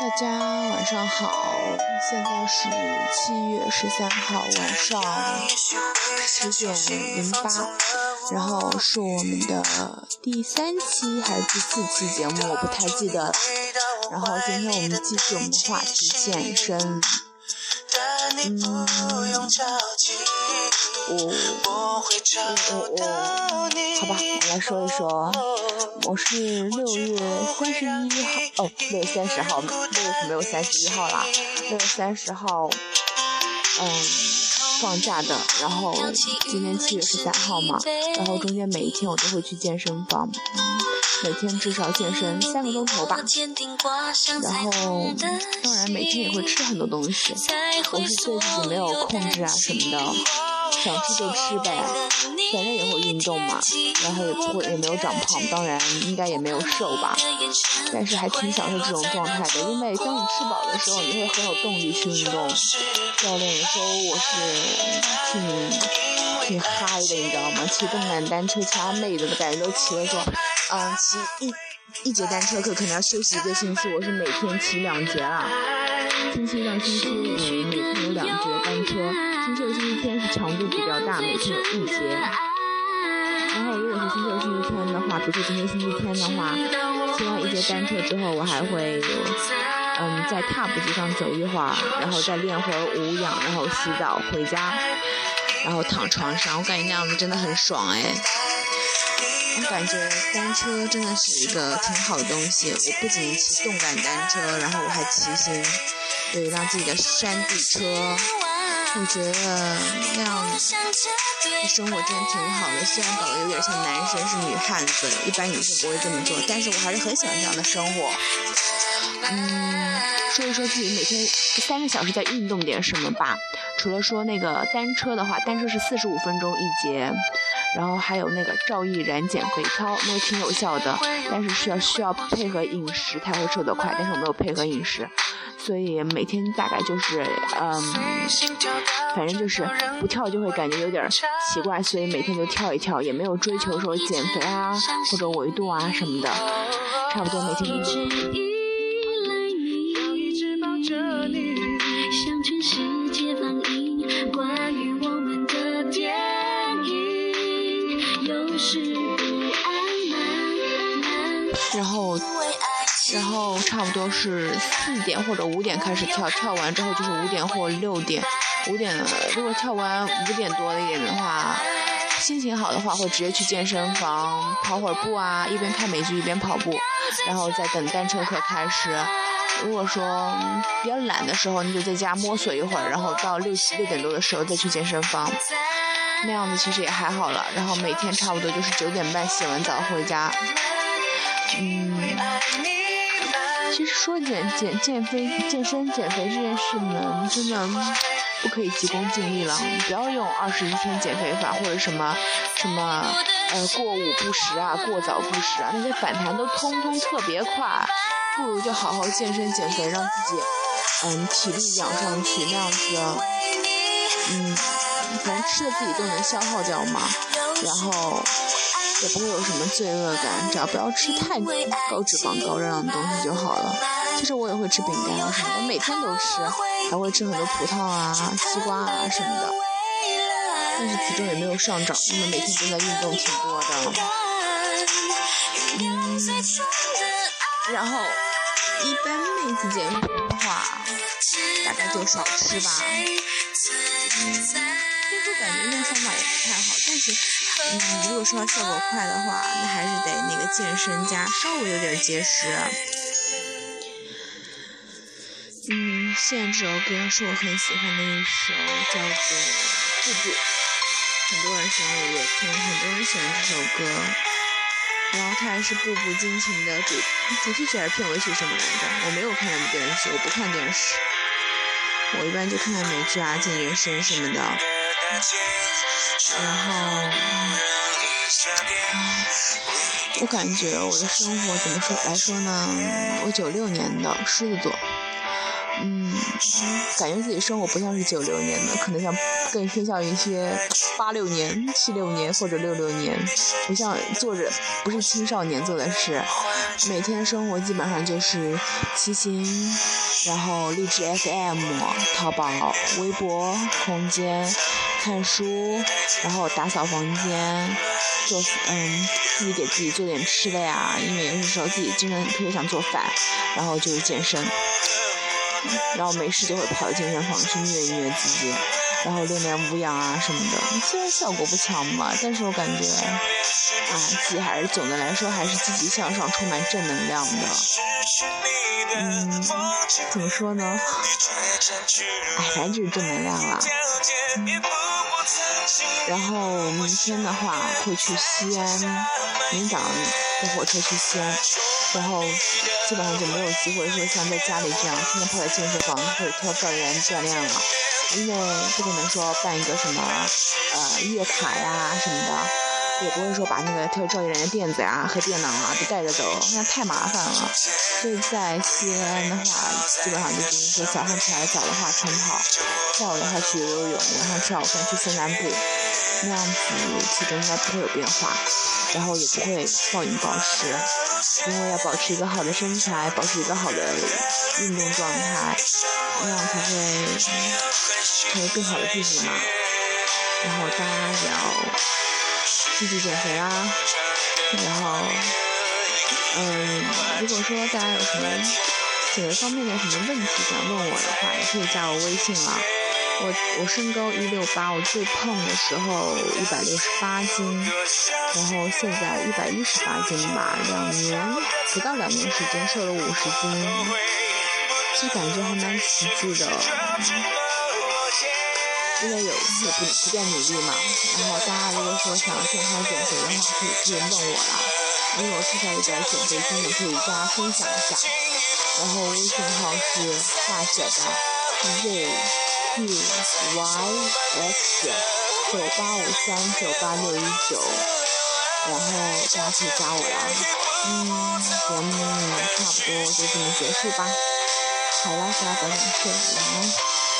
大家晚上好，现在是七月十三号晚上十点零八，然后是我们的第三期还是第四期节目，我不太记得了。然后今天我们继续我们的话题健身。嗯，我我我我，好吧，我来说一说，我是六月三十一号，哦，六月三十号，六月是没有三十一号啦，六月三十号，嗯，放假的，然后今天七月十三号嘛，然后中间每一天我都会去健身房。每天至少健身三个钟头吧，然后当然每天也会吃很多东西，我是对自己没有控制啊什么的，想吃就吃呗，反正也会运动嘛，然后也不会也没有长胖，当然应该也没有瘦吧，但是还挺享受这种状态的，因为当你吃饱的时候，你会很有动力去运动。教练也说我是挺挺嗨的，你知道吗？骑动感单车，其他妹子的感觉都骑了说。嗯，骑一一节单车课可能要休息一个星期，我是每天骑两节啦。星期一到星期五每天有两节单车，星期六、星期天是强度比较大，每天有一节。然后如果是星期六、星期天的话，比如说今天星期天的话，骑完一节单车之后，我还会嗯在踏步机上走一会儿，然后再练会儿无氧，然后洗澡回家，然后躺床上，我感觉那样子真的很爽哎。我感觉单车真的是一个挺好的东西。我不仅骑动感单车，然后我还骑行，有一辆自己的山地车。我觉得那样生活真的挺好的。虽然搞得有点像男生是女汉子，一般女生不会这么做，但是我还是很喜欢这样的生活。嗯，说一说自己每天三个小时在运动点什么吧。除了说那个单车的话，单车是四十五分钟一节。然后还有那个赵毅然减肥操，那个挺有效的，但是需要需要配合饮食才会瘦得快，但是我没有配合饮食，所以每天大概就是嗯，反正就是不跳就会感觉有点奇怪，所以每天就跳一跳，也没有追求说减肥啊或者维度啊什么的，差不多每天都。然后，然后差不多是四点或者五点开始跳，跳完之后就是五点或六点。五点如果跳完五点多一点的话，心情好的话会直接去健身房跑会儿步啊，一边看美剧一边跑步，然后再等单车课开始。如果说比较懒的时候，你就在家摸索一会儿，然后到六七六点多的时候再去健身房，那样子其实也还好了。然后每天差不多就是九点半洗完澡回家。嗯，其实说减减减肥、健身、减肥这件事呢，真的不可以急功近利了。你不要用二十一天减肥法或者什么什么呃过午不食啊、过早不食啊，那些反弹都通通特别快。不如就好好健身减肥，让自己嗯体力养上去，那样子嗯，反正吃的自己都能消耗掉嘛，然后。也不会有什么罪恶感，只要不要吃太高脂肪、高热量的东西就好了。其实我也会吃饼干啊什么的，每天都吃，还会吃很多葡萄啊、西瓜啊什么的。但是体重也没有上涨，因为每天都在运动挺多的。嗯，然后一般妹子减肥的话，大概就少吃吧。嗯。就感觉那方法也不太好，但是，嗯，如果说效果快的话，那还是得那个健身加稍微有点节食。嗯，现在这首歌是我很喜欢的一首，叫做《步步》，很多人喜欢五月天，很多人喜欢这首歌。然后它还是《步步惊情》的主主题曲还是片尾曲什么来着？我没有看那部电视剧，我不看电视，我一般就看看美剧啊、健健身什么的。然后，我感觉我的生活怎么说来说呢？我九六年的狮子座，嗯，感觉自己生活不像是九六年的，可能像更偏向于一些八六年、七六年或者六六年，不像做着不是青少年做的事。每天生活基本上就是骑行，然后荔枝 FM、淘宝、微博、空间、看书，然后打扫房间，做嗯自己给自己做点吃的呀，因为有些时候自己真的特别想做饭，然后就是健身。然后没事就会跑到健身房去虐一虐自己，然后练练无氧啊什么的。虽然效果不强嘛，但是我感觉，啊，自己还是总的来说还是积极向上、充满正能量的。嗯，怎么说呢？哎，反正就是正能量啦。然后明天的话会去西安，明早坐火车去西安。然后基本上就没有机会说像在家里这样天天泡在健身房或者跳跳园锻炼了，因为不可能说办一个什么呃月卡呀什么的，也不会说把那个跳跳园的垫子呀和电脑啊都带着走，那太麻烦了。所以在西安的话，基本上就是说早上起来早的话晨跑，下午的话去游游泳，晚上吃好饭去散散步，那样子体重应该不会有变化，然后也不会暴饮暴食。因为要保持一个好的身材，保持一个好的运动状态，那样才会成为更好的自己嘛。然后大家也要继续减肥啊。然后，嗯，如果说大家有什么减肥方面的什么问题想问我的话，也可以加我微信了。我我身高一六八，我最胖的时候一百六十八斤，然后现在一百一十八斤吧，两年不到两年时间瘦了五十斤，就感觉还蛮奇迹的，因为有有不不断努力嘛。然后大家如果说想要健康减肥的话，可以可以问我啦，因为我之前有点减肥经验，可以跟大家分享一下。然后微信号是大写的 Z。Q Y X 九八五三九八六一九，然后大家可以加我啦。嗯，节目差不多就这么结束吧。好啦，大家早点睡，晚安。